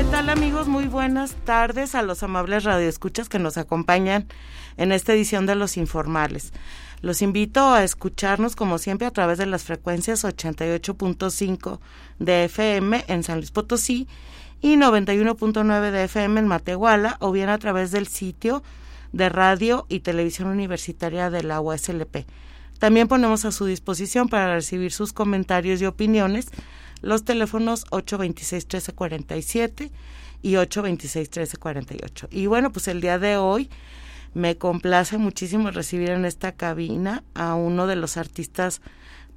¿Qué tal amigos? Muy buenas tardes a los amables radioescuchas que nos acompañan en esta edición de Los Informales. Los invito a escucharnos como siempre a través de las frecuencias 88.5 de FM en San Luis Potosí y 91.9 de FM en Matehuala o bien a través del sitio de radio y televisión universitaria de la USLP. También ponemos a su disposición para recibir sus comentarios y opiniones los teléfonos 826-1347 y 826-1348. Y bueno, pues el día de hoy me complace muchísimo recibir en esta cabina a uno de los artistas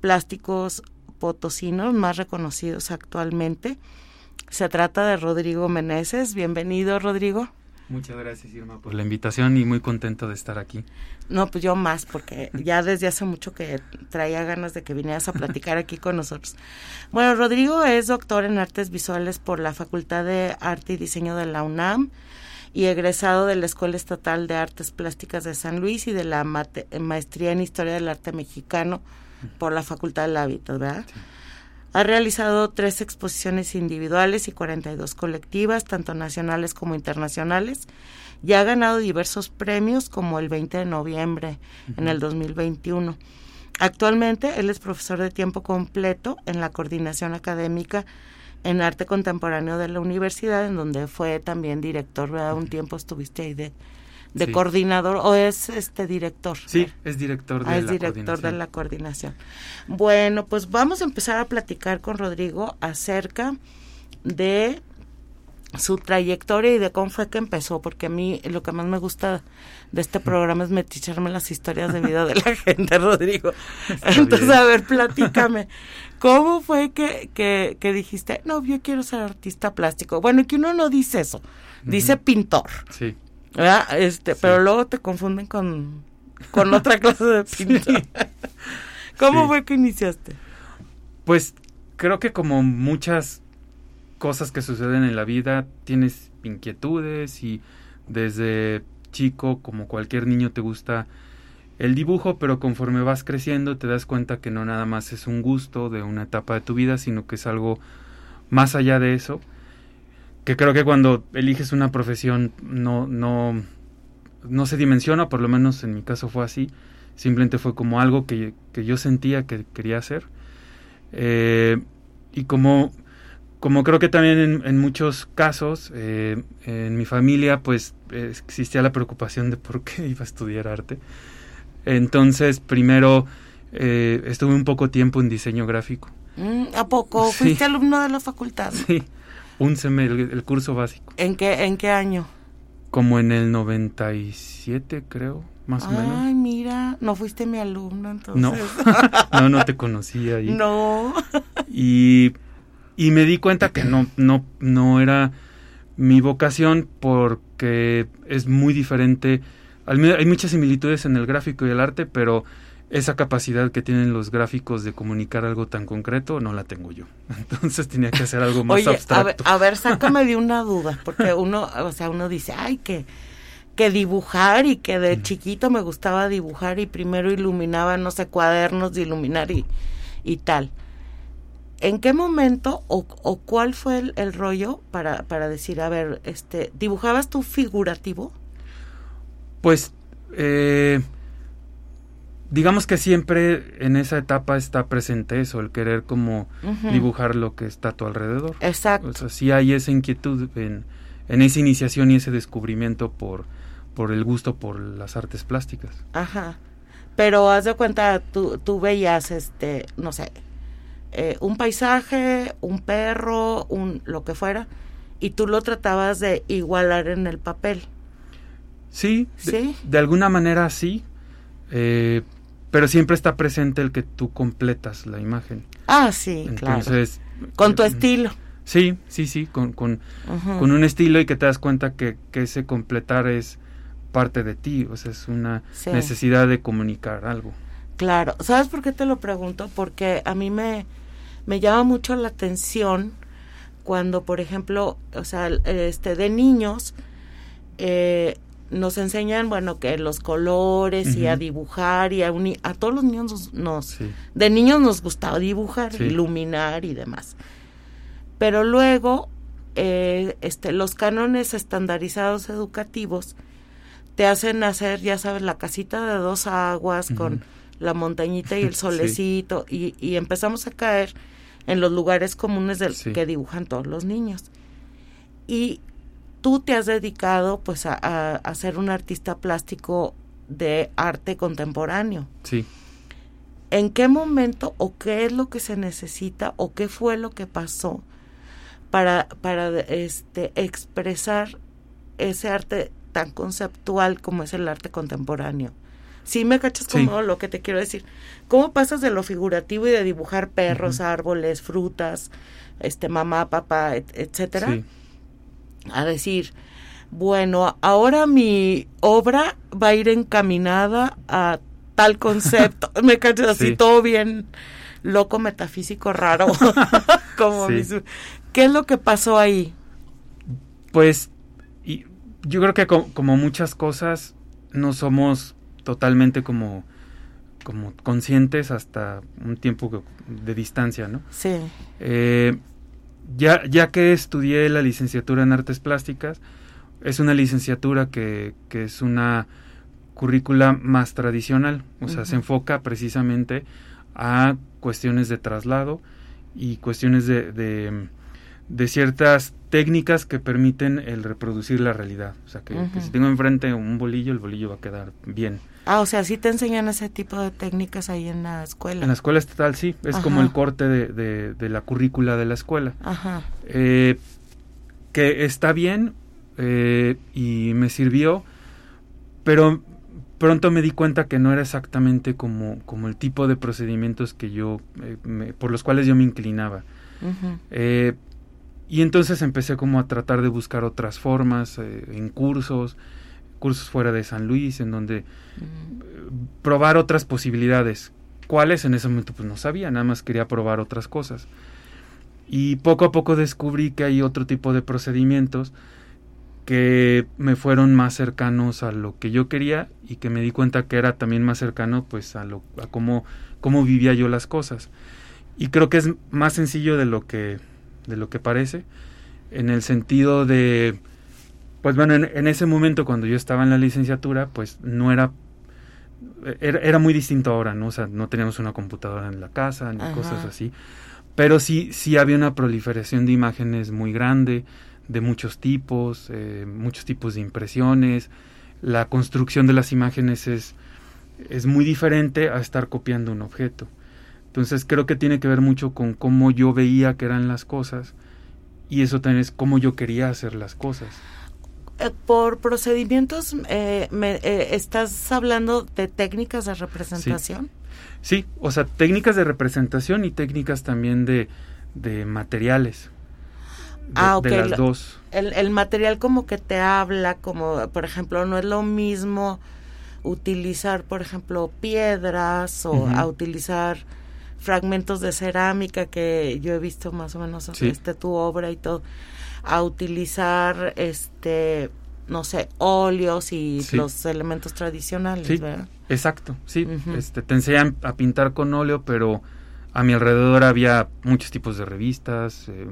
plásticos potosinos más reconocidos actualmente. Se trata de Rodrigo Meneses. Bienvenido, Rodrigo. Muchas gracias, Irma, por la invitación y muy contento de estar aquí. No, pues yo más, porque ya desde hace mucho que traía ganas de que vinieras a platicar aquí con nosotros. Bueno, Rodrigo es doctor en artes visuales por la Facultad de Arte y Diseño de la UNAM y egresado de la Escuela Estatal de Artes Plásticas de San Luis y de la maestría en Historia del Arte Mexicano por la Facultad del Hábitat, ¿verdad? Ha realizado tres exposiciones individuales y 42 colectivas, tanto nacionales como internacionales, y ha ganado diversos premios como el 20 de noviembre en el 2021. Actualmente él es profesor de tiempo completo en la coordinación académica en arte contemporáneo de la universidad, en donde fue también director, ¿verdad? Un tiempo estuviste ahí de, de coordinador, o es este director. Sí, es director de ah, es director de la coordinación. Bueno, pues vamos a empezar a platicar con Rodrigo acerca de su trayectoria y de cómo fue que empezó, porque a mí lo que más me gusta de este programa es meticharme las historias de vida de la gente, Rodrigo. Entonces, a ver, platícame, ¿cómo fue que, que, que, dijiste, no, yo quiero ser artista plástico? Bueno, que uno no dice eso, dice pintor. Sí. ¿Verdad? Este, Pero luego te confunden con, con otra clase de pintor. ¿Cómo fue que iniciaste? Pues creo que como muchas cosas que suceden en la vida, tienes inquietudes y desde chico, como cualquier niño, te gusta el dibujo, pero conforme vas creciendo te das cuenta que no nada más es un gusto de una etapa de tu vida, sino que es algo más allá de eso. Que creo que cuando eliges una profesión no, no, no se dimensiona, por lo menos en mi caso fue así. Simplemente fue como algo que, que yo sentía que quería hacer. Eh, y como como creo que también en, muchos casos, eh, en mi familia, pues existía la preocupación de por qué iba a estudiar arte. Entonces, primero eh, estuve un poco tiempo en diseño gráfico. Mm, ¿A poco? ¿Fuiste alumno de la facultad? Sí, un semestre, el, curso básico. ¿En qué, ¿En qué año? Como en el 97, creo, más o menos. Ay, mira, no fuiste mi alumno entonces. No, no, no te conocía ahí. No. Y y me di cuenta que no, no, no era mi vocación porque es muy diferente. Hay muchas similitudes en el gráfico y el arte, pero esa capacidad que tienen los gráficos de comunicar algo tan concreto no la tengo yo. Entonces tenía que hacer algo más abstracto. A ver, sácame de una duda, porque uno, o sea, uno dice, ay, que, que dibujar y que de chiquito me gustaba dibujar y primero iluminaba, no sé, cuadernos de iluminar y, y tal. ¿En qué momento o, cuál fue el, rollo para, para, decir, a ver, este, ¿dibujabas tú figurativo? Pues, eh, digamos que siempre en esa etapa está presente eso, el querer como dibujar lo que está a tu alrededor. Exacto. O sea, sí hay esa inquietud en, en esa iniciación y ese descubrimiento por, por el gusto por las artes plásticas. Ajá. Pero haz de cuenta, tú, tú veías, este, no sé, eh, un paisaje, un perro, un lo que fuera, y tú lo tratabas de igualar en el papel. Sí, ¿Sí? De, alguna manera sí, eh, pero siempre está presente el que tú completas la imagen. Ah, sí, Entonces, Con tu eh, estilo. Sí, sí, sí, con, con, con, un estilo y que te das cuenta que, que ese completar es parte de ti, o sea, es una necesidad de comunicar algo. Claro, ¿sabes por qué te lo pregunto? Porque a mí me, me llama mucho la atención cuando, por ejemplo, o sea, este, de niños, eh, nos enseñan, bueno, que los colores y a dibujar y a, a todos los niños nos, de niños nos gustaba dibujar, iluminar y demás. Pero luego, eh, este, los cánones estandarizados educativos te hacen hacer, ya sabes, la casita de dos aguas con la montañita y el solecito y, y, empezamos a caer en los lugares comunes del que dibujan todos los niños. Y tú te has dedicado pues a, a, ser un artista plástico de arte contemporáneo. Sí. ¿En qué momento o qué es lo que se necesita o qué fue lo que pasó para, para este, expresar ese arte tan conceptual como es el arte contemporáneo? Sí, me cachas como lo que te quiero decir. ¿Cómo pasas de lo figurativo y de dibujar perros, árboles, frutas, este mamá, papá, etcétera? Sí a decir, bueno, ahora mi obra va a ir encaminada a tal concepto. Me cacho así todo bien loco, metafísico, raro. como ¿Qué es lo que pasó ahí? Pues y yo creo que como, muchas cosas no somos totalmente como como conscientes hasta un tiempo de distancia, ¿no? Sí. Eh, ya, ya que estudié la licenciatura en artes plásticas, es una licenciatura que, que es una currícula más tradicional, o sea, se enfoca precisamente a cuestiones de traslado y cuestiones de, de, de, ciertas técnicas que permiten el reproducir la realidad. O sea, que, que si tengo enfrente un bolillo, el bolillo va a quedar bien. Ah, o sea, sí te enseñan ese tipo de técnicas ahí en la escuela. En la escuela estatal, sí. Es como el corte de, de, la currícula de la escuela. Ajá. Eh, que está bien eh, y me sirvió, pero pronto me di cuenta que no era exactamente como, como el tipo de procedimientos que yo, eh, por los cuales yo me inclinaba. Y entonces empecé como a tratar de buscar otras formas en cursos, cursos fuera de San Luis, en donde mm. probar otras posibilidades. ¿Cuáles? En ese momento pues no sabía, nada más quería probar otras cosas. Y poco a poco descubrí que hay otro tipo de procedimientos que me fueron más cercanos a lo que yo quería y que me di cuenta que era también más cercano pues a lo a cómo, cómo vivía yo las cosas. Y creo que es más sencillo de lo que de lo que parece en el sentido de pues bueno, en, ese momento cuando yo estaba en la licenciatura, pues no era, era, muy distinto ahora, ¿no? O sea, no teníamos una computadora en la casa ni cosas así, pero sí, sí había una proliferación de imágenes muy grande, de muchos tipos, eh, muchos tipos de impresiones, la construcción de las imágenes es, es muy diferente a estar copiando un objeto. Entonces creo que tiene que ver mucho con cómo yo veía que eran las cosas y eso también es cómo yo quería hacer las cosas. Eh, por procedimientos, eh, me, eh, ¿estás hablando de técnicas de representación? Sí. o sea, técnicas de representación y técnicas también de, de materiales. ah, ok. las dos. El, el material como que te habla, como por ejemplo, no es lo mismo utilizar, por ejemplo, piedras o a utilizar fragmentos de cerámica que yo he visto más o menos este tu obra y todo a utilizar este no sé, óleos y los elementos tradicionales, sí, Exacto, sí. este, te enseñan a pintar con óleo, pero a mi alrededor había muchos tipos de revistas, eh,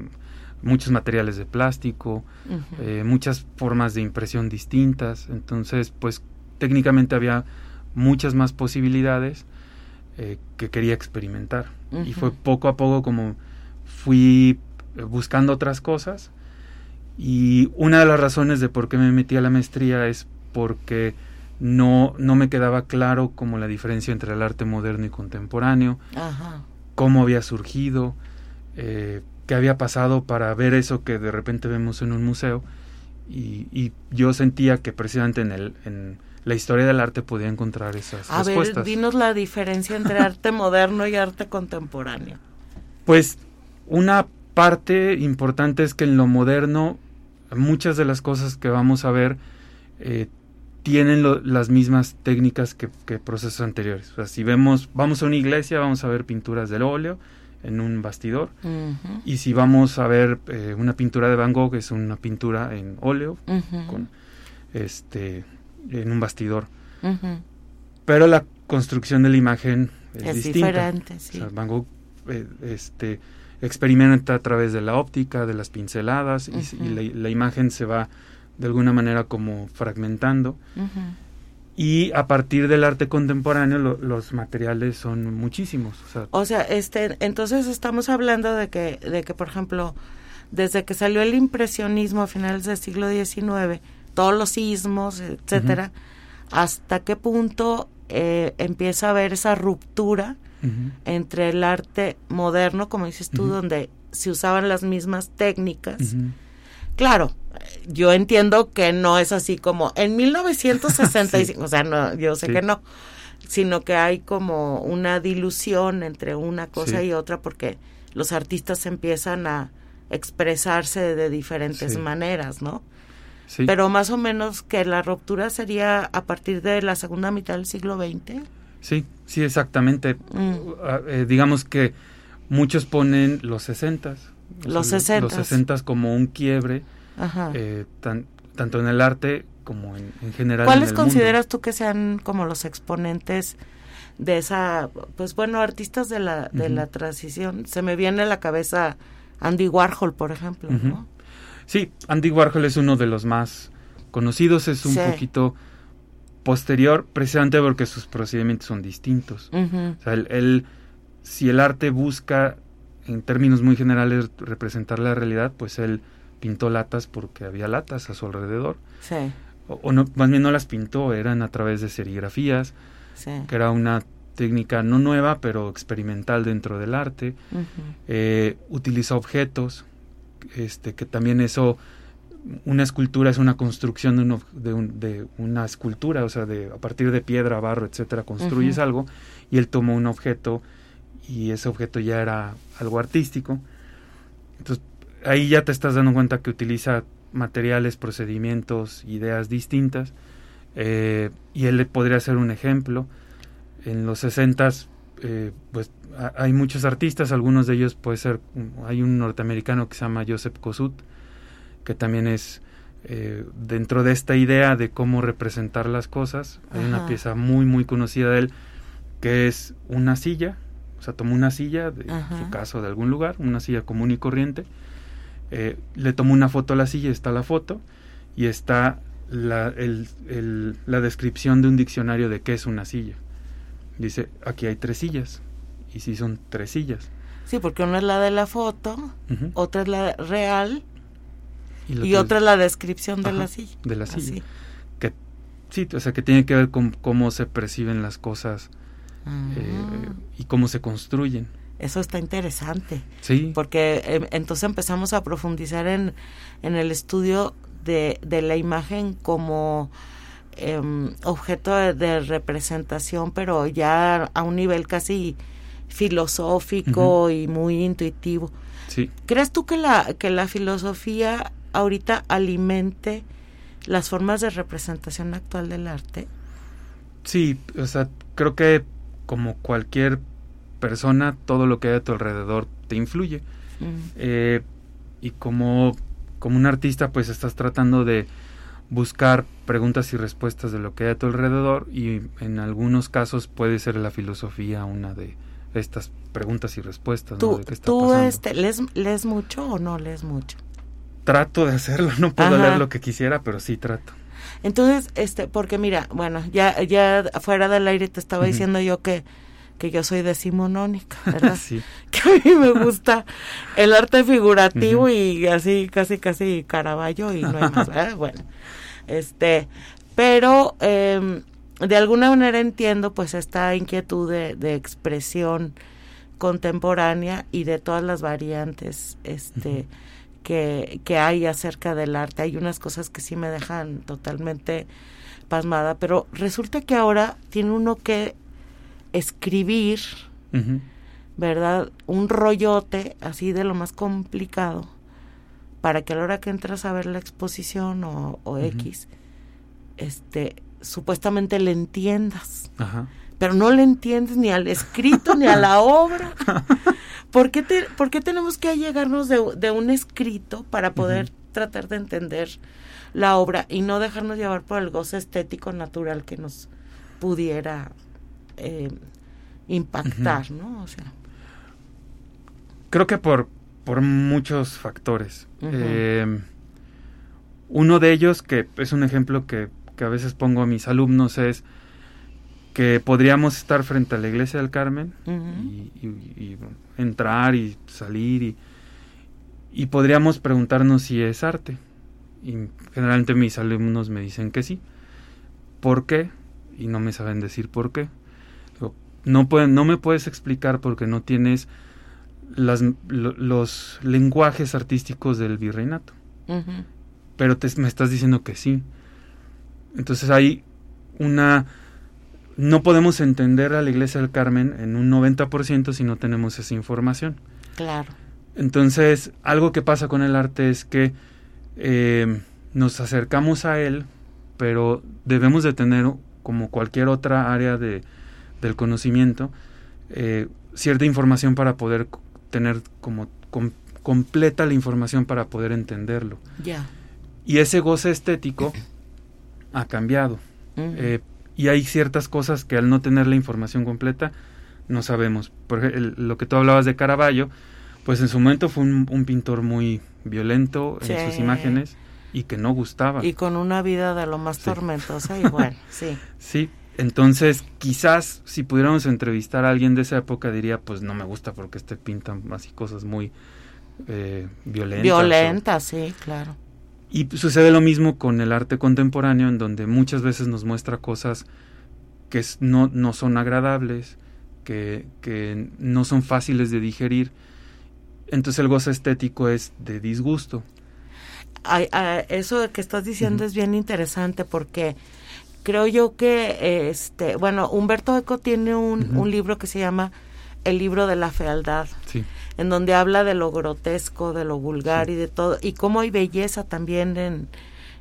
muchos materiales de plástico, eh, muchas formas de impresión distintas. Entonces, pues técnicamente había muchas más posibilidades eh, que quería experimentar. Y fue poco a poco como fui buscando otras cosas y una de las razones de por qué me metí a la maestría es porque no, no me quedaba claro como la diferencia entre el arte moderno y contemporáneo, cómo había surgido, eh, qué había pasado para ver eso que de repente vemos en un museo. Y, y yo sentía que precisamente en, el, en la historia del arte podía encontrar esas a respuestas. A ver, dinos la diferencia entre arte moderno y arte contemporáneo. Pues una parte importante es que en lo moderno muchas de las cosas que vamos a ver eh, tienen las mismas técnicas que, procesos anteriores. O sea, si vemos, vamos a una iglesia, vamos a ver pinturas del óleo en un bastidor. Y si vamos a ver eh, una pintura de Van Gogh, es una pintura en óleo, con, este, en un bastidor. Pero la construcción de la imagen es, distinta. Van Gogh eh, este, experimenta a través de la óptica, de las pinceladas, y, la, imagen se va de alguna manera como fragmentando. Y a partir del arte contemporáneo los materiales son muchísimos. O sea, este, entonces estamos hablando de que, de que, por ejemplo, desde que salió el impresionismo a finales del siglo XIX, todos los sismos, etcétera, hasta qué punto eh, empieza a haber esa ruptura entre el arte moderno, como dices tú, donde se usaban las mismas técnicas. Claro, yo entiendo que no es así como en 1965, o sea, no, yo sé que no, sino que hay como una dilución entre una cosa y otra porque los artistas empiezan a expresarse de diferentes maneras, ¿no? Pero más o menos que la ruptura sería a partir de la segunda mitad del siglo XX. Sí, sí, exactamente. Mm. Ah, eh, digamos que muchos ponen los sesentas. Los sesentas. Los sesentas como un quiebre, eh, tanto en el arte como en, general. ¿Cuáles consideras tú que sean como los exponentes de esa, pues bueno, artistas de la, de la transición? Se me viene a la cabeza Andy Warhol, por ejemplo, ¿no? Sí, Andy Warhol es uno de los más conocidos, es un poquito posterior, precisamente porque sus procedimientos son distintos. O sea, él, si el arte busca, en términos muy generales, representar la realidad, pues él pintó latas porque había latas a su alrededor. Sí. O, no, más bien no las pintó, eran a través de serigrafías, que era una técnica no nueva, pero experimental dentro del arte. Eh, utiliza objetos, este, que también eso una escultura es una construcción de, de, una escultura, o sea, de, a partir de piedra, barro, etcétera, construyes algo y él tomó un objeto y ese objeto ya era algo artístico. Entonces, ahí ya te estás dando cuenta que utiliza materiales, procedimientos, ideas distintas eh, y él podría ser un ejemplo. En los 60 eh, pues hay muchos artistas, algunos de ellos puede ser, hay un norteamericano que se llama Joseph Kossuth, que también es eh, dentro de esta idea de cómo representar las cosas. Hay una pieza muy, muy conocida de él que es una silla, o sea, tomó una silla, de su caso de algún lugar, una silla común y corriente, eh, le tomó una foto a la silla, está la foto, y está la, el, la descripción de un diccionario de qué es una silla. Dice, aquí hay tres sillas, y sí son tres sillas. Sí, porque una es la de la foto, otra es la real y, otra es la descripción de la silla. De la silla. Que, sí, o sea, que tiene que ver con cómo se perciben las cosas ah. eh, y cómo se construyen. Eso está interesante. Sí. Porque em, entonces empezamos a profundizar en, en el estudio de, de la imagen como em, objeto de, representación, pero ya a un nivel casi filosófico y muy intuitivo. Sí. ¿Crees tú que la, que la filosofía ahorita alimente las formas de representación actual del arte? Sí, o sea, creo que como cualquier persona, todo lo que hay a tu alrededor te influye. Mm. Eh, y como, como un artista, pues estás tratando de buscar preguntas y respuestas de lo que hay a tu alrededor y en algunos casos puede ser la filosofía una de estas preguntas y respuestas. ¿Tú, ¿tú este, lees, lees mucho o no lees mucho? trato de hacerlo, no puedo leer lo que quisiera, pero sí trato. Entonces, este, porque mira, bueno, ya, ya fuera del aire te estaba diciendo yo que, que yo soy decimonónica, ¿verdad? sí. Que a mí me gusta el arte figurativo y así, casi, casi Caravaggio y no hay más, Bueno, este, pero eh, de alguna manera entiendo pues esta inquietud de, de expresión contemporánea y de todas las variantes, este, que, que hay acerca del arte. Hay unas cosas que sí me dejan totalmente pasmada, pero resulta que ahora tiene uno que escribir, ¿verdad? Un rollote así de lo más complicado para que a la hora que entras a ver la exposición o, X, este, supuestamente le entiendas. Pero no le entiendes ni al escrito ni a la obra. ¿Por qué, te, ¿por qué tenemos que allegarnos de, de un escrito para poder tratar de entender la obra y no dejarnos llevar por el goce estético natural que nos pudiera eh, impactar, ¿no? O sea. Creo que por, por muchos factores. Eh, uno de ellos, que es un ejemplo que, que, a veces pongo a mis alumnos, es que podríamos estar frente a la iglesia del Carmen y, entrar y salir y, y podríamos preguntarnos si es arte. Y generalmente mis alumnos me dicen que sí. ¿Por qué? Y no me saben decir por qué. No, pueden, no me puedes explicar porque no tienes las, los lenguajes artísticos del virreinato. Pero te, me estás diciendo que sí. Entonces hay una... No podemos entender a la iglesia del Carmen en un 90% si no tenemos esa información. Claro. Entonces, algo que pasa con el arte es que eh, nos acercamos a él, pero debemos de tener, como cualquier otra área de, del conocimiento, eh, cierta información para poder tener como completa la información para poder entenderlo. Ya. Y ese goce estético ha cambiado. Eh, y hay ciertas cosas que al no tener la información completa no sabemos. Por ejemplo, lo que tú hablabas de Caravaggio, pues en su momento fue un, pintor muy violento en sus imágenes y que no gustaba. Y con una vida de lo más tormentosa igual, sí. Sí, entonces quizás si pudiéramos entrevistar a alguien de esa época diría, pues no me gusta porque este pinta así cosas muy eh, violentas. Violentas, sí, claro. Y sucede lo mismo con el arte contemporáneo, en donde muchas veces nos muestra cosas que no, no son agradables, que, que no son fáciles de digerir. Entonces el gozo estético es de disgusto. eso que estás diciendo es bien interesante porque creo yo que, este, bueno, Humberto Eco tiene un, libro que se llama El libro de la fealdad, en donde habla de lo grotesco, de lo vulgar y de todo, y cómo hay belleza también en,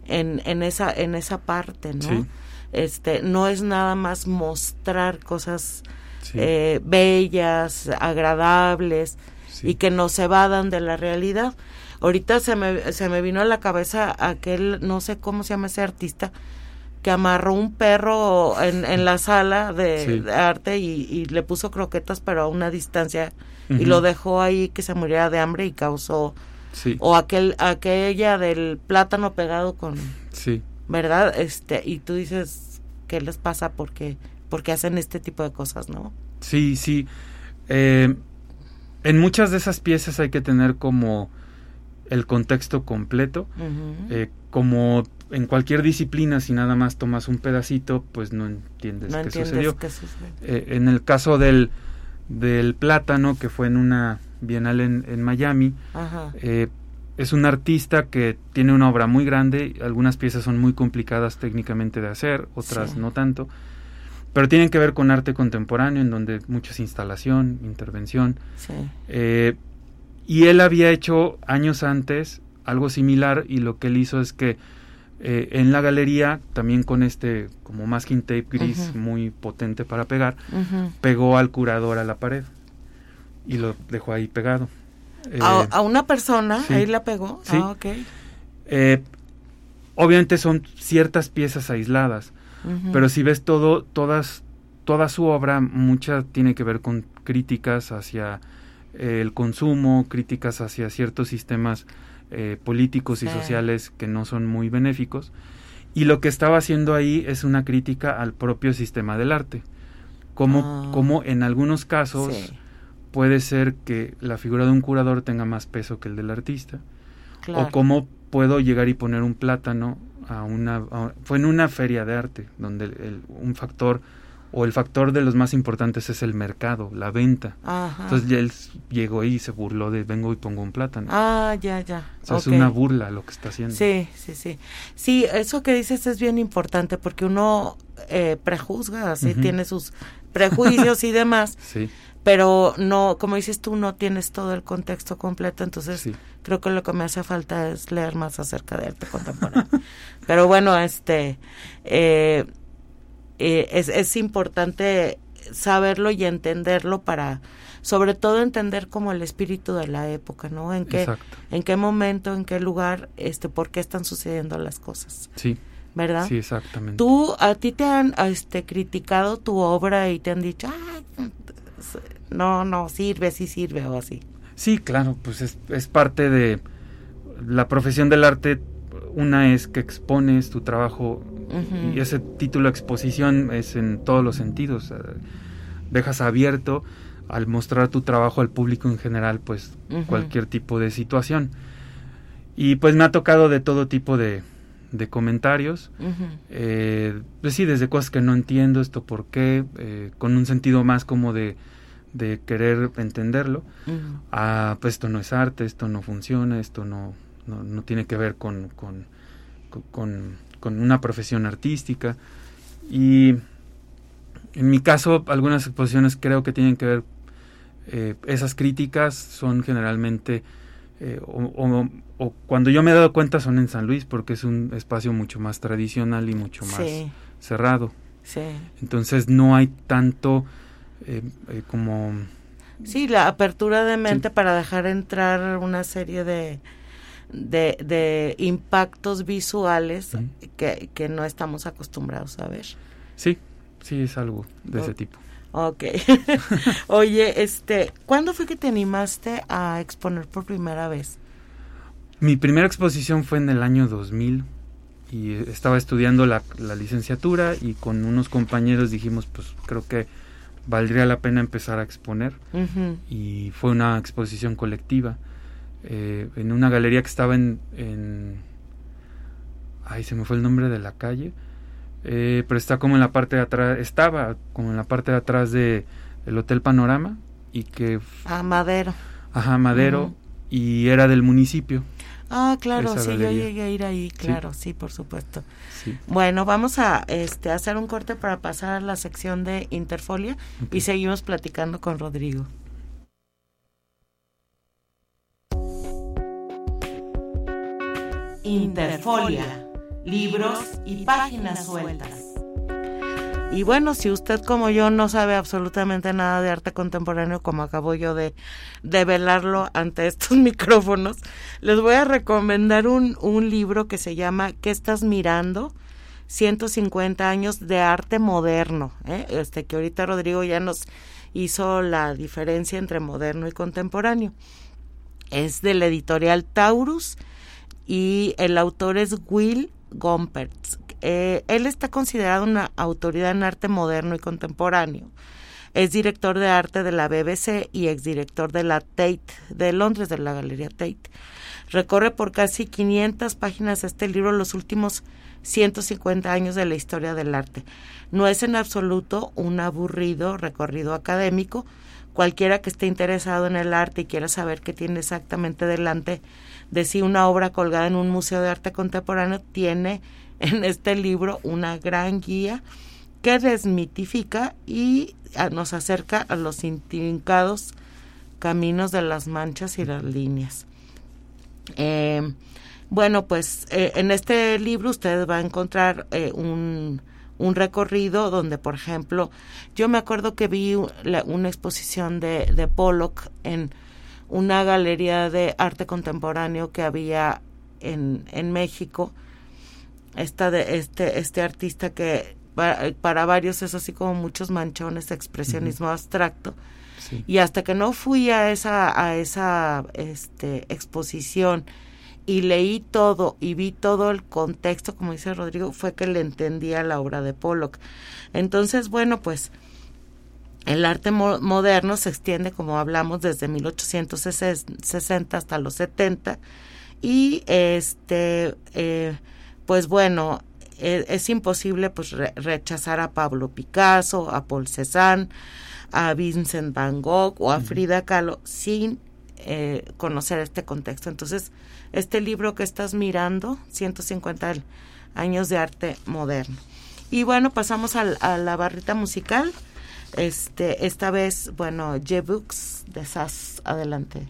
en, esa, en esa parte, ¿no? Este, no es nada más mostrar cosas eh, bellas, agradables, y que nos evadan de la realidad. Ahorita se me, se me vino a la cabeza aquel, no sé cómo se llama ese artista, que amarró un perro en, en la sala de, arte y, le puso croquetas pero a una distancia y lo dejó ahí que se muriera de hambre y causó o aquel aquella del plátano pegado con sí. Verdad este y tú dices qué les pasa porque porque hacen este tipo de cosas no sí sí. Eh, en muchas de esas piezas hay que tener como el contexto completo, eh, como en cualquier disciplina, si nada más tomas un pedacito, pues no entiendes, qué, sucedió. Eh, en el caso del, del plátano, que fue en una bienal en, Miami, eh, es un artista que tiene una obra muy grande, algunas piezas son muy complicadas técnicamente de hacer, otras no tanto, pero tienen que ver con arte contemporáneo, en donde mucha instalación, intervención. Sí. Eh, y él había hecho años antes algo similar y lo que él hizo es que eh, en la galería, también con este como masking tape gris muy potente para pegar, pegó al curador a la pared y lo dejó ahí pegado. ¿A, eh, una persona? ¿Ahí la pegó? Sí. Ah, ok. obviamente son ciertas piezas aisladas pero si ves todo, todas, toda su obra, mucha tiene que ver con críticas hacia eh, el consumo, críticas hacia ciertos sistemas eh, políticos y sociales que no son muy benéficos. Y lo que estaba haciendo ahí es una crítica al propio sistema del arte. Como, ah. como en algunos casos puede ser que la figura de un curador tenga más peso que el del artista. O cómo puedo llegar y poner un plátano a una fue en una feria de arte donde el, un factor o el factor de los más importantes es el mercado, la venta. Entonces él llegó y se burló de vengo y pongo un plátano. Ah, ya, ya. es una burla lo que está haciendo. Sí, sí, sí. Sí, eso que dices es bien importante porque uno eh, prejuzga, así tiene sus prejuicios y demás. Sí pero no, como dices tú, no tienes todo el contexto completo, entonces creo que lo que me hace falta es leer más acerca de arte contemporáneo. pero bueno, este, eh, eh, es, es importante saberlo y entenderlo para sobre todo entender como el espíritu de la época, ¿no? En qué en qué momento, en qué lugar, este por qué están sucediendo las cosas. Sí. ¿Verdad? Sí, exactamente. Tú a ti te han este criticado tu obra y te han dicho, no, no sirve, sí sirve o así." Sí, claro, pues es, es parte de la profesión del arte. Una es que expones tu trabajo y ese título exposición es en todos los sentidos. Dejas abierto al mostrar tu trabajo al público en general, pues cualquier tipo de situación. Y pues me ha tocado de todo tipo de, de comentarios. eh, pues sí, desde cosas que no entiendo, esto por qué, eh, con un sentido más como de, de querer entenderlo. a pues esto no es arte, esto no funciona, esto no, no, no tiene que ver con, con, con, con una profesión artística. Y en mi caso, algunas exposiciones creo que tienen que ver eh, esas críticas son generalmente, eh, o, cuando yo me he dado cuenta son en San Luis, porque es un espacio mucho más tradicional y mucho más cerrado. Entonces no hay tanto eh, como... Sí, la apertura de mente para dejar entrar una serie de, de, impactos visuales que, que, no estamos acostumbrados a ver. Sí, sí, es algo de ese tipo. Ok. Oye, este, ¿cuándo fue que te animaste a exponer por primera vez? Mi primera exposición fue en el año 2000 y estaba estudiando la, licenciatura y con unos compañeros dijimos, pues creo que valdría la pena empezar a exponer y fue una exposición colectiva eh, en una galería que estaba en, en... Ay, se me fue el nombre de la calle eh, pero está como en la parte de atrás, estaba como en la parte de atrás de el Hotel Panorama y que... Ah, Madero. Ajá, Madero, y era del municipio. Ah, claro, sí, yo llegué a ir ahí, claro, sí, por supuesto. Bueno, vamos a este, hacer un corte para pasar a la sección de Interfolia y seguimos platicando con Rodrigo. Interfolia libros y páginas sueltas. Y bueno, si usted como yo no sabe absolutamente nada de arte contemporáneo, como acabo yo de, de velarlo ante estos micrófonos, les voy a recomendar un, un libro que se llama ¿Qué estás mirando? 150 años de arte moderno, ¿eh? este que ahorita Rodrigo ya nos hizo la diferencia entre moderno y contemporáneo. Es de la editorial Taurus y el autor es Will Gompertz. Eh, él está considerado una autoridad en arte moderno y contemporáneo. Es director de arte de la BBC y exdirector de la Tate de Londres, de la Galería Tate. Recorre por casi 500 páginas este libro los últimos 150 años de la historia del arte. No es en absoluto un aburrido recorrido académico. Cualquiera que esté interesado en el arte y quiera saber qué tiene exactamente delante de si una obra colgada en un museo de arte contemporáneo tiene en este libro una gran guía que desmitifica y ah, nos acerca a los intrincados caminos de las manchas y las líneas. Em, bueno, pues eh, en este libro usted va a encontrar eh, un, un, recorrido donde, por ejemplo, yo me acuerdo que vi una exposición de, de Pollock en una galería de arte contemporáneo que había en, en México. Esta de, este, este artista que para, varios es así como muchos manchones de expresionismo abstracto. Y hasta que no fui a esa, a esa este, exposición y leí todo y vi todo el contexto, como dice Rodrigo, fue que le entendía la obra de Pollock. Entonces, bueno, pues el arte moderno se extiende, como hablamos, desde 1860 hasta los 70 y este, eh, pues bueno, e, es imposible pues rechazar a Pablo Picasso, a Paul Cézanne, a Vincent Van Gogh o a Frida Kahlo sin eh, conocer este contexto. Entonces, este libro que estás mirando, 150 años de arte moderno. Y bueno, pasamos a la barrita musical. Este, esta vez, bueno, J. Books de SAS, adelante.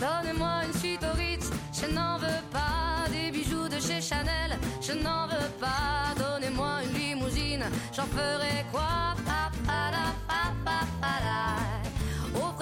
Donnez-moi une suite au Ritz, je n'en veux pas des bijoux de chez Chanel, je n'en veux pas. Donnez-moi une limousine, j'en ferai quoi? Pa, pa,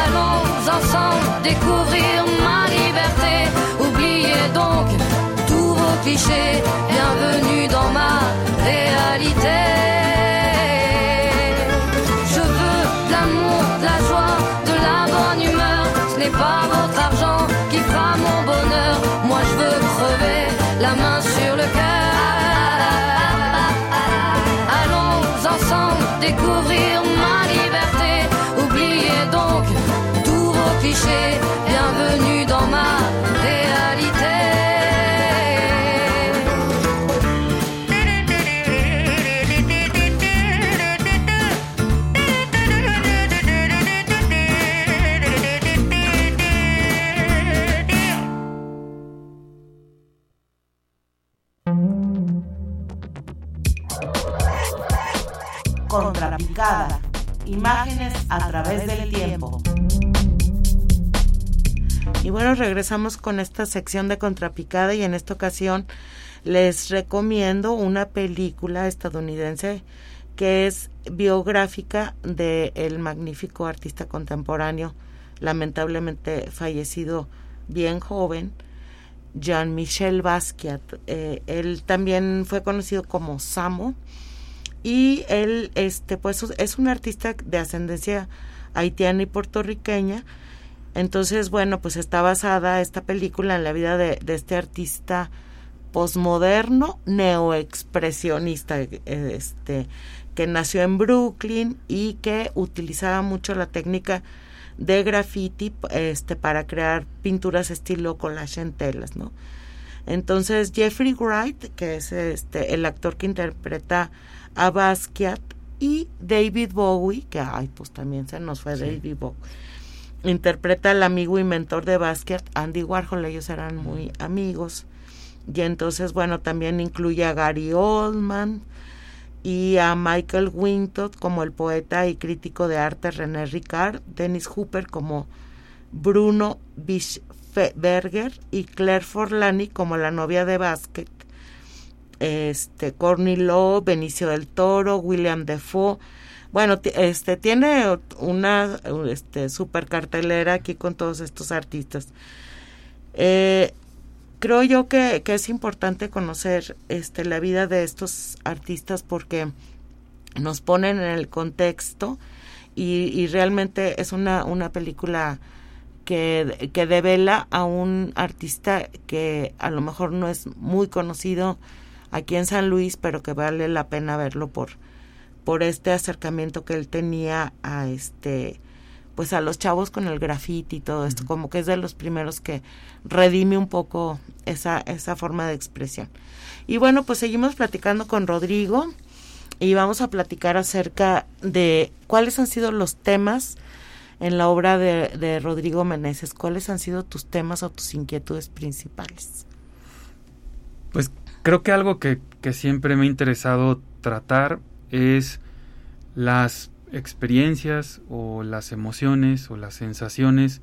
Allons ensemble découvrir ma liberté. Oubliez donc tous vos clichés. Bienvenue clichés. Bienvenue dans ma. Contrapicada. Imágenes a través del tiempo. Y bueno, regresamos con esta sección de Contrapicada y en esta ocasión les recomiendo una película estadounidense que es biográfica del el magnífico artista contemporáneo, lamentablemente fallecido bien joven, Jean-Michel Basquiat. Eh, él también fue conocido como Samo y él este pues es un artista de ascendencia haitiana y puertorriqueña entonces bueno pues está basada esta película en la vida de, de este artista posmoderno neoexpresionista este que nació en Brooklyn y que utilizaba mucho la técnica de graffiti este para crear pinturas estilo collage en telas no entonces Jeffrey Wright que es este el actor que interpreta a Basquiat y David Bowie, que ay, pues también se nos fue sí. David Bowie. Interpreta al amigo y mentor de Basquiat, Andy Warhol, ellos eran muy amigos. Y entonces, bueno, también incluye a Gary Oldman y a Michael Wintour como el poeta y crítico de arte René Ricard, Dennis Hooper como Bruno Bischberger y Claire Forlani como la novia de Basquiat este Courtney Lowe, Benicio del Toro, William Defoe. Bueno, este tiene una este super cartelera aquí con todos estos artistas. Eh, creo yo que, que, es importante conocer este la vida de estos artistas porque nos ponen en el contexto y, y realmente es una, una película que, que devela a un artista que a lo mejor no es muy conocido aquí en San Luis, pero que vale la pena verlo por, por este acercamiento que él tenía a este pues a los chavos con el grafiti y todo esto, como que es de los primeros que redime un poco esa, esa forma de expresión. Y bueno, pues seguimos platicando con Rodrigo y vamos a platicar acerca de cuáles han sido los temas en la obra de, de Rodrigo Meneses, cuáles han sido tus temas o tus inquietudes principales. Pues creo que algo que, que siempre me ha interesado tratar es las experiencias o las emociones o las sensaciones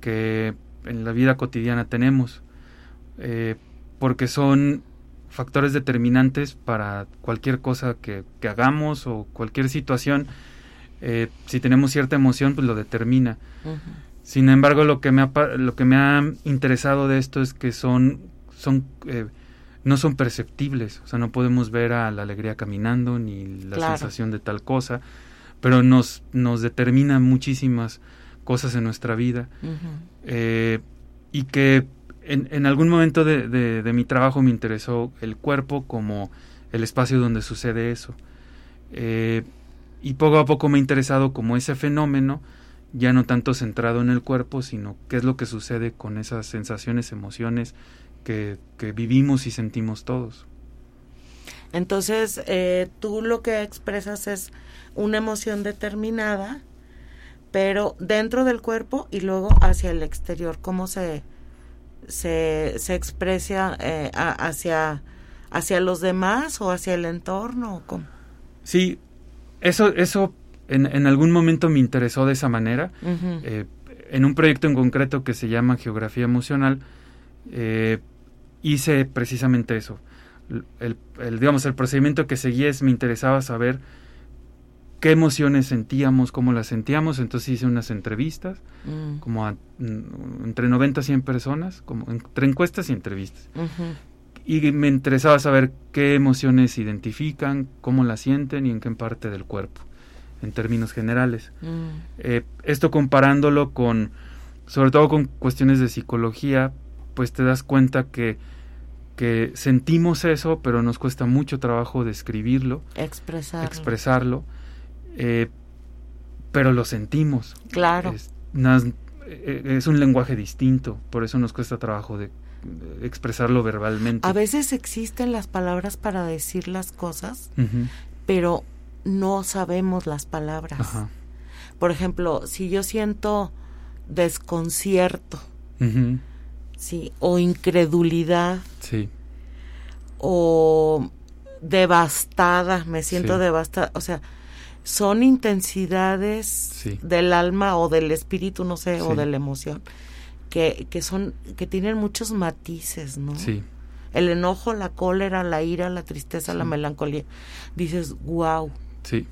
que en la vida cotidiana tenemos, eh, porque son factores determinantes para cualquier cosa que, hagamos o cualquier situación. Eh, si tenemos cierta emoción, pues lo determina. Sin embargo, lo que me ha, lo que me ha interesado de esto es que son, son eh, no son perceptibles, o sea, no podemos ver a la alegría caminando ni la sensación de tal cosa, pero nos, nos determina muchísimas cosas en nuestra vida eh, y que en, en algún momento de, de, mi trabajo me interesó el cuerpo como el espacio donde sucede eso. Eh, y poco a poco me ha interesado como ese fenómeno, ya no tanto centrado en el cuerpo, sino qué es lo que sucede con esas sensaciones, emociones que, que vivimos y sentimos todos. Entonces, eh, tú lo que expresas es una emoción determinada, pero dentro del cuerpo y luego hacia el exterior, cómo se, se, se expresa eh, hacia, hacia los demás o hacia el entorno. ¿cómo? Sí, eso, eso en, en, algún momento me interesó de esa manera. Eh, en un proyecto en concreto que se llama Geografía Emocional, eh, hice precisamente eso. El, el, digamos, el procedimiento que seguí es, me interesaba saber qué emociones sentíamos, cómo las sentíamos. Entonces hice unas entrevistas, mm. como a, entre 90 y 100 personas, como entre encuestas y entrevistas. Y me interesaba saber qué emociones identifican, cómo las sienten y en qué parte del cuerpo, en términos generales. Mm. Eh, esto comparándolo con, sobre todo con cuestiones de psicología, pues te das cuenta que que sentimos eso, pero nos cuesta mucho trabajo describirlo, expresarlo. expresarlo eh, pero lo sentimos. Claro. Eh, es, un lenguaje distinto, por eso nos cuesta trabajo de, expresarlo verbalmente. A veces existen las palabras para decir las cosas, pero no sabemos las palabras. Por ejemplo, si yo siento desconcierto, sí, o incredulidad, sí. o devastada, me siento devastada, o sea, son intensidades del alma o del espíritu, no sé, o de la emoción, que, que son, que tienen muchos matices, ¿no? Sí. El enojo, la cólera, la ira, la tristeza, la melancolía. Dices, wow. Sí.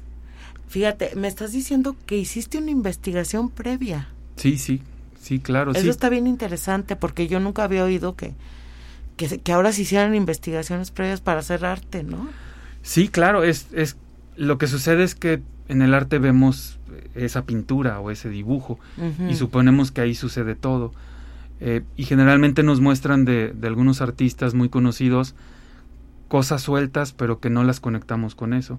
Fíjate, me estás diciendo que hiciste una investigación previa. Sí, sí, sí, claro. Eso está bien interesante porque yo nunca había oído que, que, que ahora se hicieran investigaciones previas para hacer arte, ¿no? Sí, claro, es, es lo que sucede es que en el arte vemos esa pintura o ese dibujo y suponemos que ahí sucede todo. Eh, y generalmente nos muestran de, de, algunos artistas muy conocidos cosas sueltas pero que no las conectamos con eso.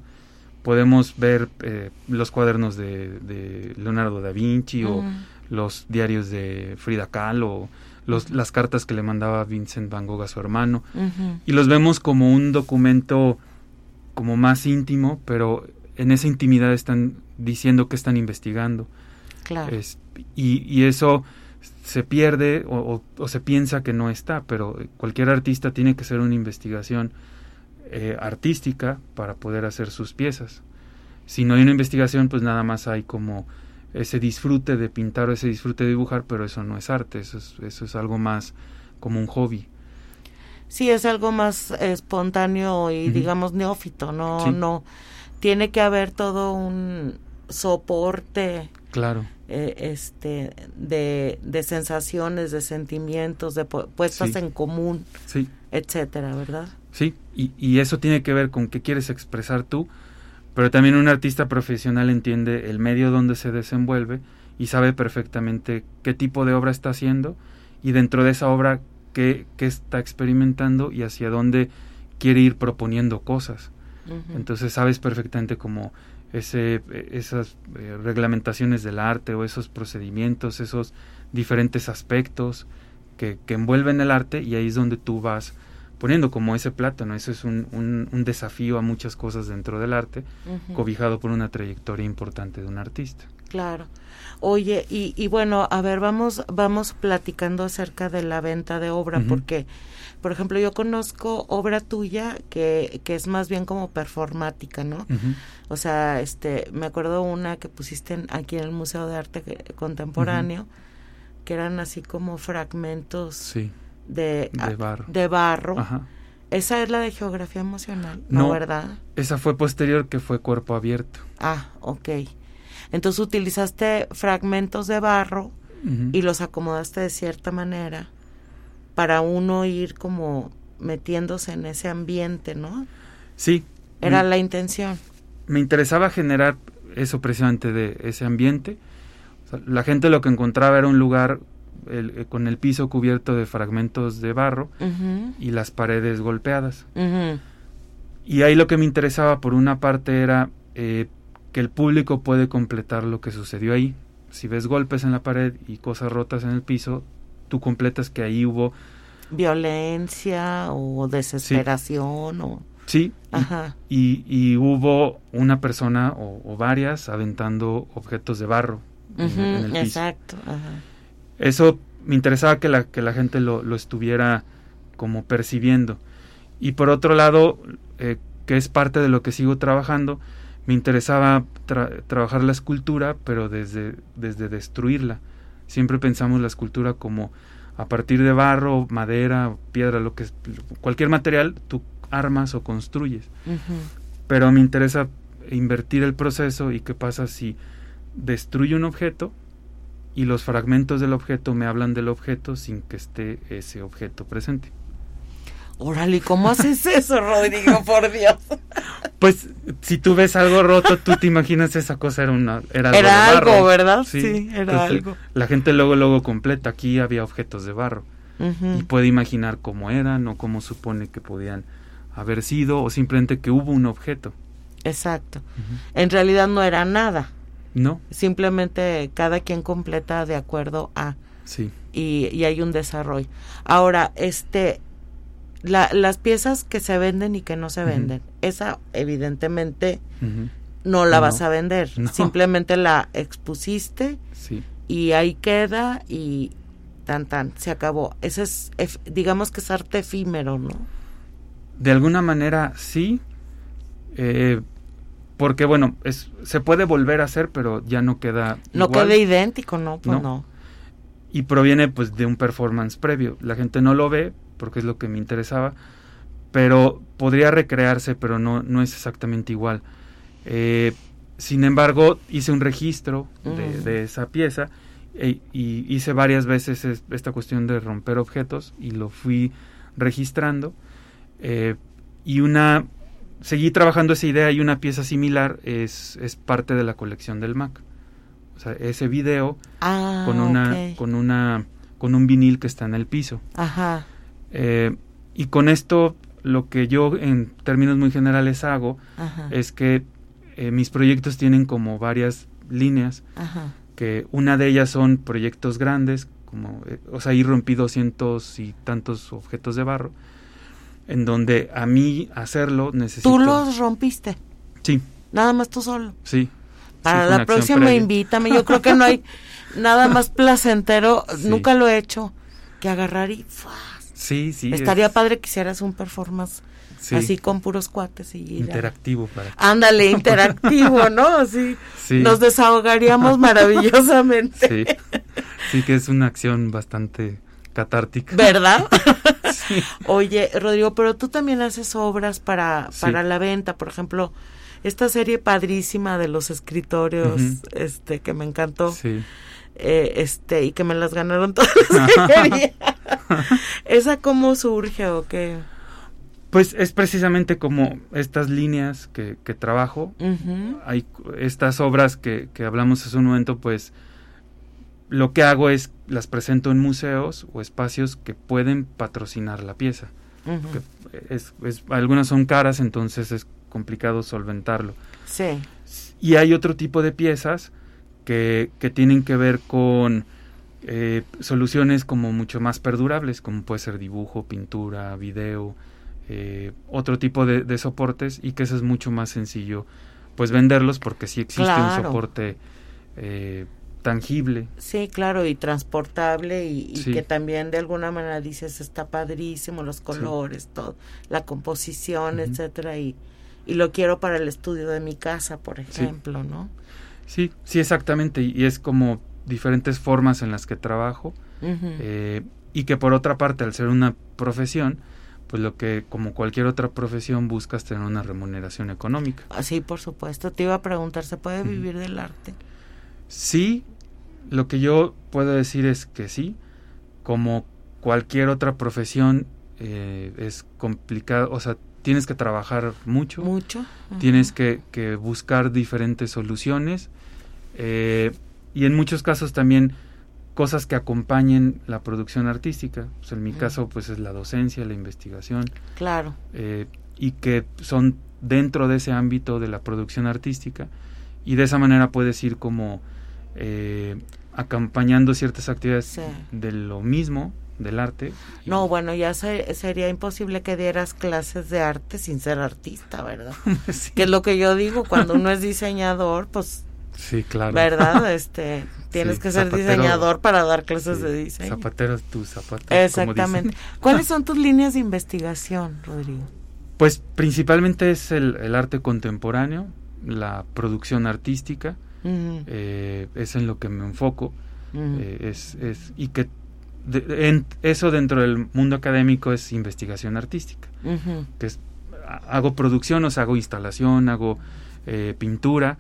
Podemos ver eh, los cuadernos de, de, Leonardo da Vinci o los diarios de Frida Kahlo los, las cartas que le mandaba Vincent Van Gogh a su hermano y los vemos como un documento como más íntimo, pero en esa intimidad están diciendo que están investigando. Claro. y, y, eso se pierde o, se piensa que no está, pero cualquier artista tiene que hacer una investigación eh, artística para poder hacer sus piezas. Si no hay una investigación, pues nada más hay como ese disfrute de pintar o ese disfrute de dibujar, pero eso no es arte, eso es, eso es algo más como un hobby. Sí, es algo más espontáneo y digamos neófito, no, Sí. no, tiene que haber todo un soporte Claro. eh, este de, de sensaciones, de sentimientos, de pu- puestas Sí. en común, Sí, etcétera, ¿verdad? sí. Y, y eso tiene que ver con qué quieres expresar tú, pero también un artista profesional entiende el medio donde se desenvuelve y sabe perfectamente qué tipo de obra está haciendo y dentro de esa obra qué, qué está experimentando y hacia dónde quiere ir proponiendo cosas. Entonces sabes perfectamente cómo ese, esas eh, reglamentaciones del arte o esos procedimientos, esos diferentes aspectos que, que envuelven el arte y ahí es donde tú vas poniendo como ese plátano. Eso es un, un, un desafío a muchas cosas dentro del arte, cobijado por una trayectoria importante de un artista. Claro. Oye, y, y bueno, a ver, vamos, vamos platicando acerca de la venta de obra, porque, por ejemplo, yo conozco obra tuya que, que es más bien como performática, ¿no? O sea, este, me acuerdo una que pusiste en- aquí en el Museo de Arte Contemporáneo, que eran así como fragmentos Sí, de, de ah, barro. de barro. Ajá. Esa es la de geografía emocional, ¿no, No. verdad? Esa fue posterior que fue cuerpo abierto. Ah, ok. Entonces utilizaste fragmentos de barro y los acomodaste de cierta manera para uno ir como metiéndose en ese ambiente, ¿no? Sí. Era me- la intención. me interesaba generar eso precisamente de ese ambiente. O sea, la gente lo que encontraba era un lugar el- eh, con el piso cubierto de fragmentos de barro y las paredes golpeadas. Y ahí lo que me interesaba por una parte era eh, que el público puede completar lo que sucedió ahí. Si ves golpes en la pared y cosas rotas en el piso, tú completas que ahí hubo, Violencia o desesperación o... sí, y- Ajá. y, y hubo una persona o, o varias aventando objetos de barro en- Ujú, en el piso. exacto. Ajá. Eso me interesaba que la, que la gente lo, lo estuviera como percibiendo. Y por otro lado, eh, que es parte de lo que sigo trabajando, me interesaba tra- trabajar la escultura, pero desde, desde destruirla. Siempre pensamos la escultura como a partir de barro, madera, piedra, lo que es- cualquier material, tú armas o construyes. Pero me interesa invertir el proceso y qué pasa si destruyo un objeto y los fragmentos del objeto me hablan del objeto sin que esté ese objeto presente. Órale, ¿y ¿cómo haces eso, Rodrigo? Por Dios. Pues si tú ves algo roto, tú te imaginas esa cosa era una era algo, Era de barro. algo, ¿verdad? Sí, era Entonces, algo. La gente luego luego completa, aquí había objetos de barro y puede imaginar cómo eran o cómo supone que podían haber sido o simplemente que hubo un objeto. Exacto. En realidad no era nada. ¿No? Simplemente cada quien completa de acuerdo a Sí. y, y hay un desarrollo. Ahora, este, la, las piezas que se venden y que no se venden, esa evidentemente no la No. vas a vender. No. Simplemente la expusiste Sí. y ahí queda y tan tan, se acabó. Ese es, digamos que es arte efímero, ¿no? De alguna manera sí, eh, porque bueno, es, se puede volver a hacer, pero ya no queda No igual, queda idéntico, ¿no? Pues No. no. y proviene pues de un performance previo. La gente no lo ve porque es lo que me interesaba, pero podría recrearse, pero no, no es exactamente igual. Eh, sin embargo, hice un registro de, de esa pieza e- y hice varias veces es- esta cuestión de romper objetos y lo fui registrando. eh, y una seguí trabajando esa idea y una pieza similar es, es parte de la colección del Mac. O sea, ese video Ah, con una con una con un vinil que está en el piso. Ajá. Eh, y con esto lo que yo en términos muy generales hago Ajá. es que eh, mis proyectos tienen como varias líneas, Ajá. que una de ellas son proyectos grandes, como, eh, o sea, ahí rompí doscientos y tantos objetos de barro, en donde a mí hacerlo necesito... Tú los rompiste, Sí, nada más tú solo. sí. Para Sí, la próxima previa. invítame. Yo creo que no hay nada más placentero. Sí. Nunca lo he hecho. Que agarrar y ¡fua! Sí, sí. estaría es- padre que hicieras un performance sí, así con puros cuates y ir interactivo para... Ándale, interactivo, ¿no? Así Sí. nos desahogaríamos maravillosamente. Sí, sí que es una acción bastante catártica. ¿Verdad? Oye, Rodrigo, pero tú también haces obras para, para la venta, por ejemplo, esta serie padrísima de los escritorios, este, que me encantó. Sí. Eh, este, y que me las ganaron todas las ¿Esa cómo surge o qué? Pues es precisamente como estas líneas que, trabajo. Hay estas obras que, que hablamos hace un momento, pues lo que hago es las presento en museos o espacios que pueden patrocinar la pieza. es, algunas son caras, entonces es complicado solventarlo. Sí. Y hay otro tipo de piezas que, que tienen que ver con eh, soluciones como mucho más perdurables, como puede ser dibujo, pintura, video, eh, otro tipo de, soportes y que eso es mucho más sencillo pues venderlos porque sí existe un soporte eh, tangible. Sí, claro, y transportable y, que también de alguna manera dices está padrísimo los colores, todo, la composición, etcétera y, y lo quiero para el estudio de mi casa, por ejemplo, ¿no? Sí, sí, exactamente, y, es como diferentes formas en las que trabajo eh, y que por otra parte, al ser una profesión, pues lo que como cualquier otra profesión buscas tener una remuneración económica. Sí, por supuesto. Te iba a preguntar, ¿se puede vivir del arte? Sí, lo que yo puedo decir es que sí, como cualquier otra profesión eh, es complicado, o sea, tienes que trabajar mucho, mucho, tienes que, buscar diferentes soluciones eh, y en muchos casos también cosas que acompañen la producción artística. Pues en mi caso, pues es la docencia, la investigación. Claro. Eh, y que son dentro de ese ámbito de la producción artística y de esa manera puedes ir como eh, acompañando ciertas actividades de lo mismo, del arte. No, bueno, ya sería imposible que dieras clases de arte sin ser artista, ¿verdad? Que es lo que yo digo, cuando uno es diseñador, pues... Sí, claro. ¿Verdad? Este, tienes que ser diseñador para dar clases de diseño. Zapatero tu zapato. Exactamente. ¿Cuáles son tus líneas de investigación, Rodrigo? Pues principalmente es el arte contemporáneo, la producción artística, eh, es en lo que me enfoco. Eh, es, es, y que en, eso dentro del mundo académico es investigación artística. que es, hago producción, o sea, hago instalación, hago eh, pintura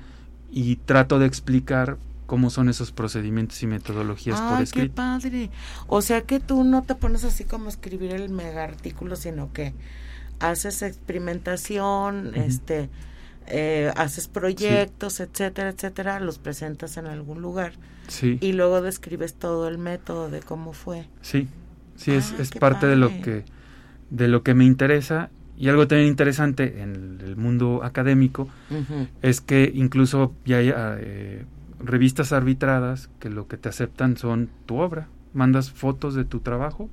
y trato de explicar cómo son esos procedimientos y metodologías por escrito. qué padre! O sea que tú no te pones así como escribir el mega artículo, sino que haces experimentación, este eh, haces proyectos, etcétera, etcétera, los presentas en algún lugar. Sí. Y luego describes todo el método de cómo fue. Sí, sí, es, ah, es parte de lo que de lo que me interesa y algo también interesante en el mundo académico es que incluso ya hay eh, revistas arbitradas que lo que te aceptan son tu obra. Mandas fotos de tu trabajo.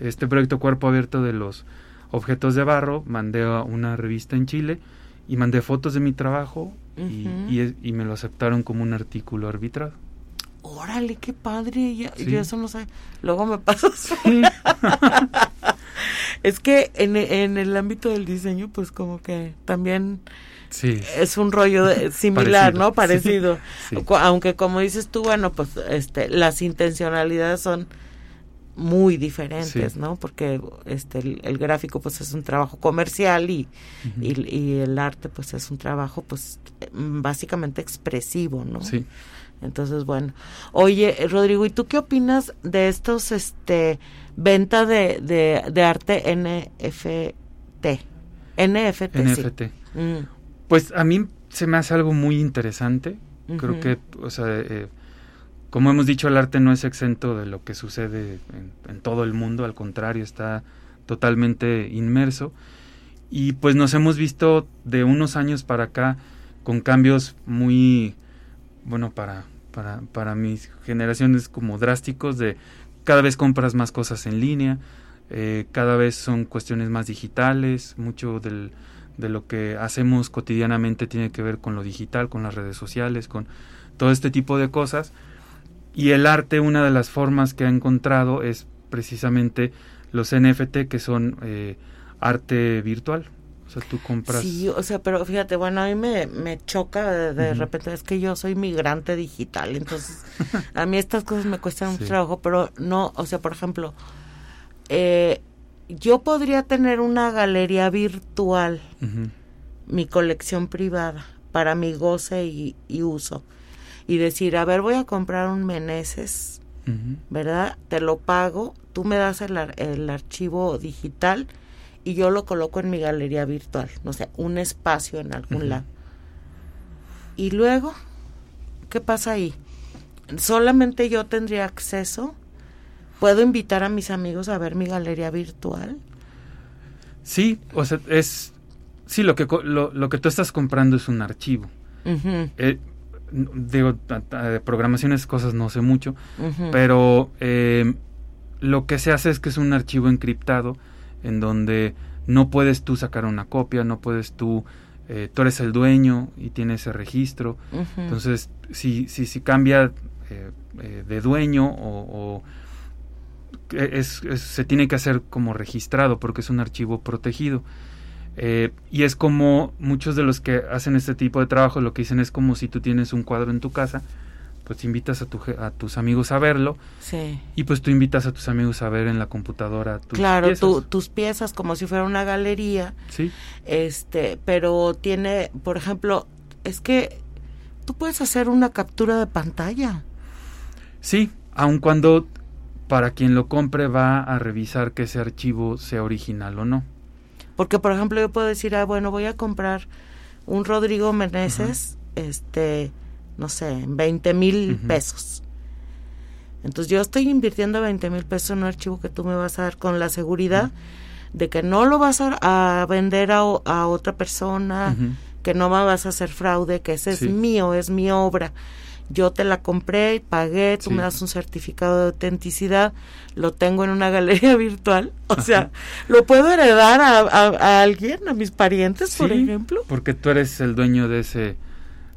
Este proyecto Cuerpo Abierto de los objetos de barro, mandé a una revista en Chile y mandé fotos de mi trabajo y, me lo aceptaron como un artículo arbitrado. Órale, qué padre, yo eso no sé. Luego me pasas. es que en, en, el ámbito del diseño, pues como que también sí. es un rollo similar, ¿no? Parecido. Aunque como dices tú, bueno, pues este, las intencionalidades son muy diferentes, ¿no? Porque este el, gráfico pues es un trabajo comercial y, y, el arte pues es un trabajo pues básicamente expresivo, ¿no? Sí. Entonces, bueno. Oye, Rodrigo, ¿y tú qué opinas de estos este venta de, de, arte NFT? NFT. NFT. Mm. Pues a mí se me hace algo muy interesante. Creo que, o sea, eh, como hemos dicho, el arte no es exento de lo que sucede en, todo el mundo, al contrario, está totalmente inmerso. Y pues nos hemos visto de unos años para acá con cambios muy, bueno, para, para, para mis generaciones como drásticos de cada vez compras más cosas en línea, eh, cada vez son cuestiones más digitales, mucho del, de lo que hacemos cotidianamente tiene que ver con lo digital, con las redes sociales, con todo este tipo de cosas y el arte, una de las formas que ha encontrado es precisamente los NFT, que son eh, arte virtual. O sea, tú compras. Sí, o sea, pero fíjate, bueno, a mí me, me choca de, repente, es que yo soy migrante digital, entonces a mí estas cosas me cuestan mucho trabajo, pero no, o sea, por ejemplo, eh, yo podría tener una galería virtual, mi colección privada, para mi goce y, y uso. Y decir, a ver, voy a comprar un Meneses. ¿verdad? Te lo pago, tú me das el, ar- el archivo digital y yo lo coloco en mi galería virtual, no sé, un espacio en algún lado. Y luego, ¿qué pasa ahí? Solamente yo tendría acceso. ¿Puedo invitar a mis amigos a ver mi galería virtual? Sí, o sea, es... Sí, lo que, lo, lo que tú estás comprando es un archivo. Eh, digo, de programaciones, cosas no sé mucho, pero eh, lo que se hace es que es un archivo encriptado en donde no puedes tú sacar una copia, no puedes tú, eh, tú eres el dueño y tienes ese registro, entonces si, si, si cambia eh, de dueño o, es, es- se tiene que hacer como registrado porque es un archivo protegido. Eh, y es como muchos de los que hacen este tipo de trabajo lo que dicen es como si tú tienes un cuadro en tu casa, pues invitas a, tu, je- a tus amigos a verlo Sí. y pues tú invitas a tus amigos a ver en la computadora tus Claro, piezas. tu- tus piezas como si fuera una galería, Sí, este, pero tiene, por ejemplo, es que tú puedes hacer una captura de pantalla. sí, aun cuando para quien lo compre va a revisar que ese archivo sea original o no. Porque, por ejemplo, yo puedo decir, ah, bueno, voy a comprar un Rodrigo Meneses, este, no sé, en 20 mil pesos. Entonces yo estoy invirtiendo 20 mil pesos en un archivo que tú me vas a dar con la seguridad de que no lo vas a, a vender a, a otra persona, que no me vas a hacer fraude, que ese Sí. es mío, es mi obra. Yo te la compré, pagué, tú Sí. me das un certificado de autenticidad, lo tengo en una galería virtual. O sea, lo puedo heredar a, a- a alguien, a mis parientes, por ejemplo. Porque tú eres el dueño de ese,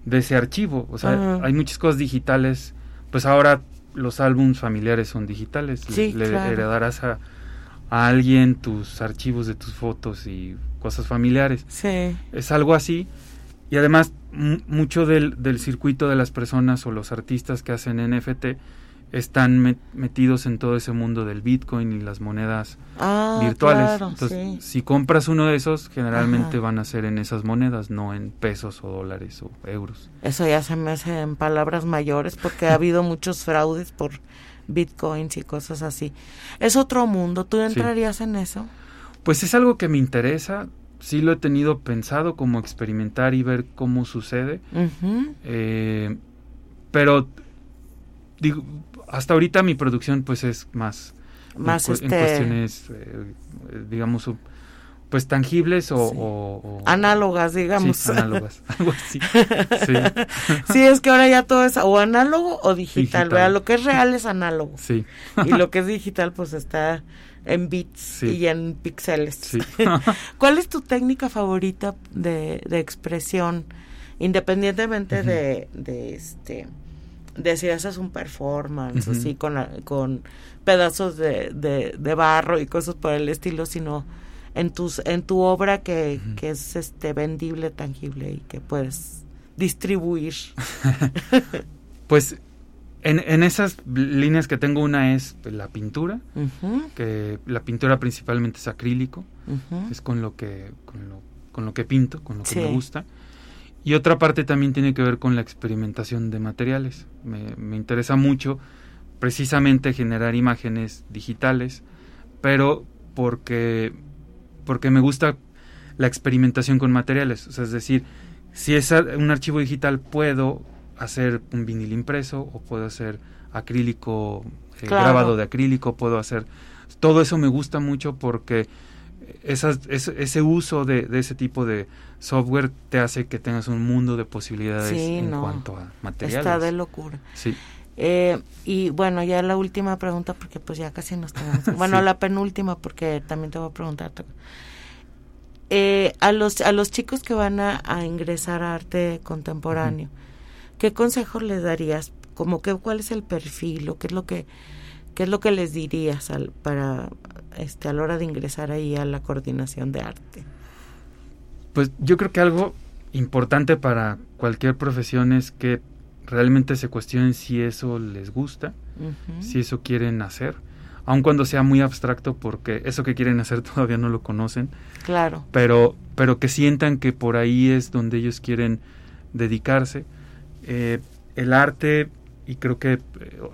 de ese archivo. O sea, Ajá. hay muchas cosas digitales. Pues ahora los álbums familiares son digitales. Le- Sí, le, claro. heredarás a, a alguien tus archivos de tus fotos y cosas familiares. Sí. Es algo así. Y además, mu- mucho del, del circuito de las personas o los artistas que hacen NFT están met- metidos en todo ese mundo del Bitcoin y las monedas Ah, virtuales. claro, Entonces, sí. si compras uno de esos, generalmente Ajá. van a ser en esas monedas, no en pesos o dólares o euros. Eso ya se me hace en palabras mayores porque ha habido muchos fraudes por bitcoins y cosas así. Es otro mundo. ¿Tú entrarías en eso? Pues es algo que me interesa, sí lo he tenido pensado como experimentar y ver cómo sucede, eh, pero digo, hasta ahorita mi producción pues es más, en Más cu- este en cuestiones, eh, digamos, pues tangibles o... Sí. o- o- análogas, digamos. Sí, análogas, algo así. Sí, Sí, es que ahora ya todo es o análogo o digital, Digital. ¿verdad? Lo que es real es análogo sí, y lo que es digital pues está en bits Sí. y en píxeles. sí. ¿Cuál es tu técnica favorita de, de expresión, independientemente de, de este de si haces un performance, así con, la- con pedazos de, de, de barro y cosas por el estilo, sino en tus en tu obra que, que es este vendible, tangible y que puedes distribuir. Pues en, en esas líneas que tengo una es la pintura, que la pintura principalmente es acrílico, es con lo que con lo, con lo que pinto, con lo que Sí. me gusta. Y otra parte también tiene que ver con la experimentación de materiales. Me, me interesa mucho precisamente generar imágenes digitales, pero porque porque me gusta la experimentación con materiales, o sea, es decir, si es un archivo digital puedo hacer un vinil impreso o puedo hacer acrílico eh, Claro. grabado de acrílico, puedo hacer todo eso me gusta mucho porque esas, ese, ese uso de, de ese tipo de software te hace que tengas un mundo de posibilidades Sí, en no. cuanto a materiales. Está de locura. Sí. Eh, y bueno, ya la última pregunta, porque pues ya casi nos tenemos. Bueno, Sí. la penúltima, porque también te voy a preguntar. Eh, a los a los chicos que van a, a ingresar a arte contemporáneo, ¿qué consejos les darías? Como que cuál es el perfil o qué es lo que qué es lo que les dirías al, para este a la hora de ingresar ahí a la coordinación de arte? Pues yo creo que algo importante para cualquier profesión es que realmente se cuestionen si eso les gusta, si eso quieren hacer. aun cuando sea muy abstracto porque eso que quieren hacer todavía no lo conocen. Claro. Pero, pero que sientan que por ahí es donde ellos quieren dedicarse. Eh, el arte y creo que eh,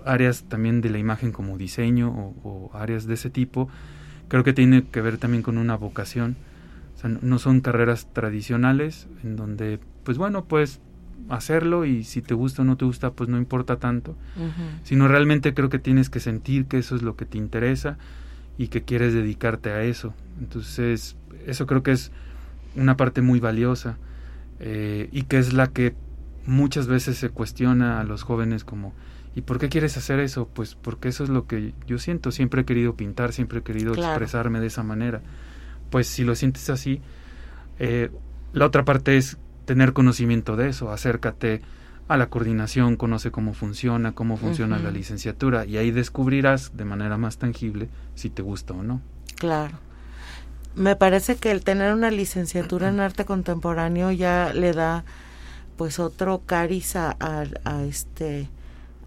áreas también de la imagen como diseño o, áreas de ese tipo, creo que tiene que ver también con una vocación. O sea, no son carreras tradicionales en donde, pues bueno, puedes hacerlo y si te gusta o no te gusta, pues no importa tanto, sino realmente creo que tienes que sentir que eso es lo que te interesa y que quieres dedicarte a eso. Entonces, eso creo que es una parte muy valiosa eh, y que es la que muchas veces se cuestiona a los jóvenes como ¿y por qué quieres hacer eso? Pues porque eso es lo que yo siento, siempre he querido pintar, siempre he querido expresarme de esa manera. Pues si lo sientes así, eh, la otra parte es tener conocimiento de eso, acércate a la coordinación, conoce cómo funciona, cómo funciona la licenciatura y ahí descubrirás de manera más tangible si te gusta o no. Claro. Me parece que el tener una licenciatura en arte contemporáneo ya le da pues otro cariz a, este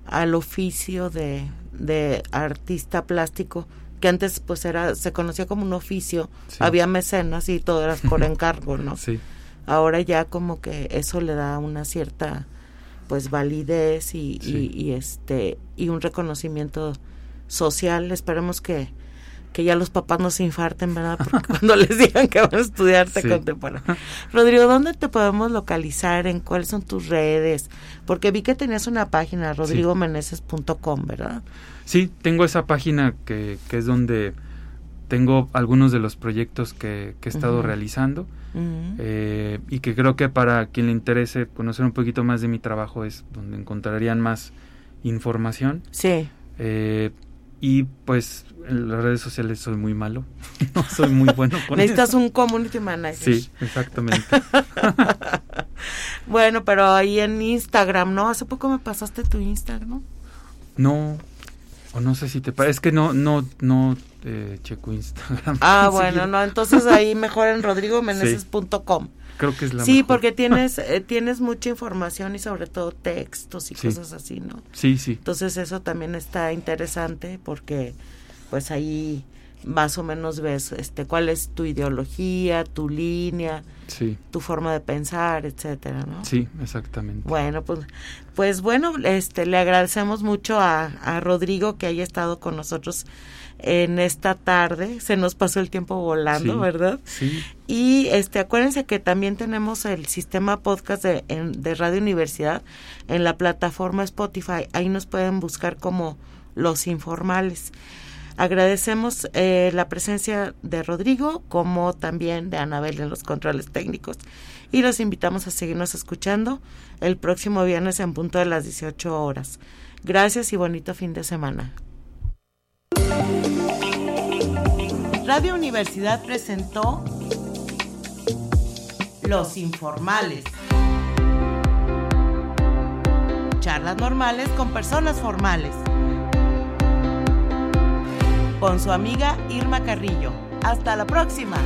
al oficio de, de, artista plástico que antes pues era se conocía como un oficio había mecenas y todo era por encargo no sí. ahora ya como que eso le da una cierta pues validez y, y este y un reconocimiento social. Esperemos que que ya los papás no se infarten, ¿verdad? Porque cuando les digan que van a estudiar arte contemporáneo. Rodrigo, ¿dónde te podemos localizar? ¿En cuáles son tus redes? Porque vi que tenías una página, rodrigomeneses.com, ¿verdad? Sí, tengo esa página que, que, es donde tengo algunos de los proyectos que, he estado realizando eh, y que creo que para quien le interese conocer un poquito más de mi trabajo es donde encontrarían más información. Sí. Eh, y pues en las redes sociales soy muy malo. no soy muy bueno con Necesitas un community manager. Sí, exactamente. bueno, pero ahí en Instagram, ¿no? Hace poco me pasaste tu Instagram, ¿no? o no sé si te parece, es que no, no, no eh, checo Instagram. Ah, bueno, no, entonces ahí mejor en rodrigomeneses.com. Creo que es la Sí, porque tienes eh, tienes mucha información y sobre todo textos y cosas así, ¿no? Sí, sí. Entonces eso también está interesante porque pues ahí más o menos ves este cuál es tu ideología, tu línea, sí. tu forma de pensar, etcétera, ¿no? Sí, exactamente. Bueno, pues pues bueno, este le agradecemos mucho a, a Rodrigo que haya estado con nosotros en esta tarde. Se nos pasó el tiempo volando, ¿verdad? Sí. Y este, acuérdense que también tenemos el sistema podcast de, de Radio Universidad en la plataforma Spotify. Ahí nos pueden buscar como Los Informales. Agradecemos eh, la presencia de Rodrigo, como también de Anabel en los controles técnicos. Y los invitamos a seguirnos escuchando el próximo viernes en punto de las 18 horas. Gracias y bonito fin de semana. Radio Universidad presentó Los Informales. Charlas normales con personas formales. Con su amiga Irma Carrillo. Hasta la próxima.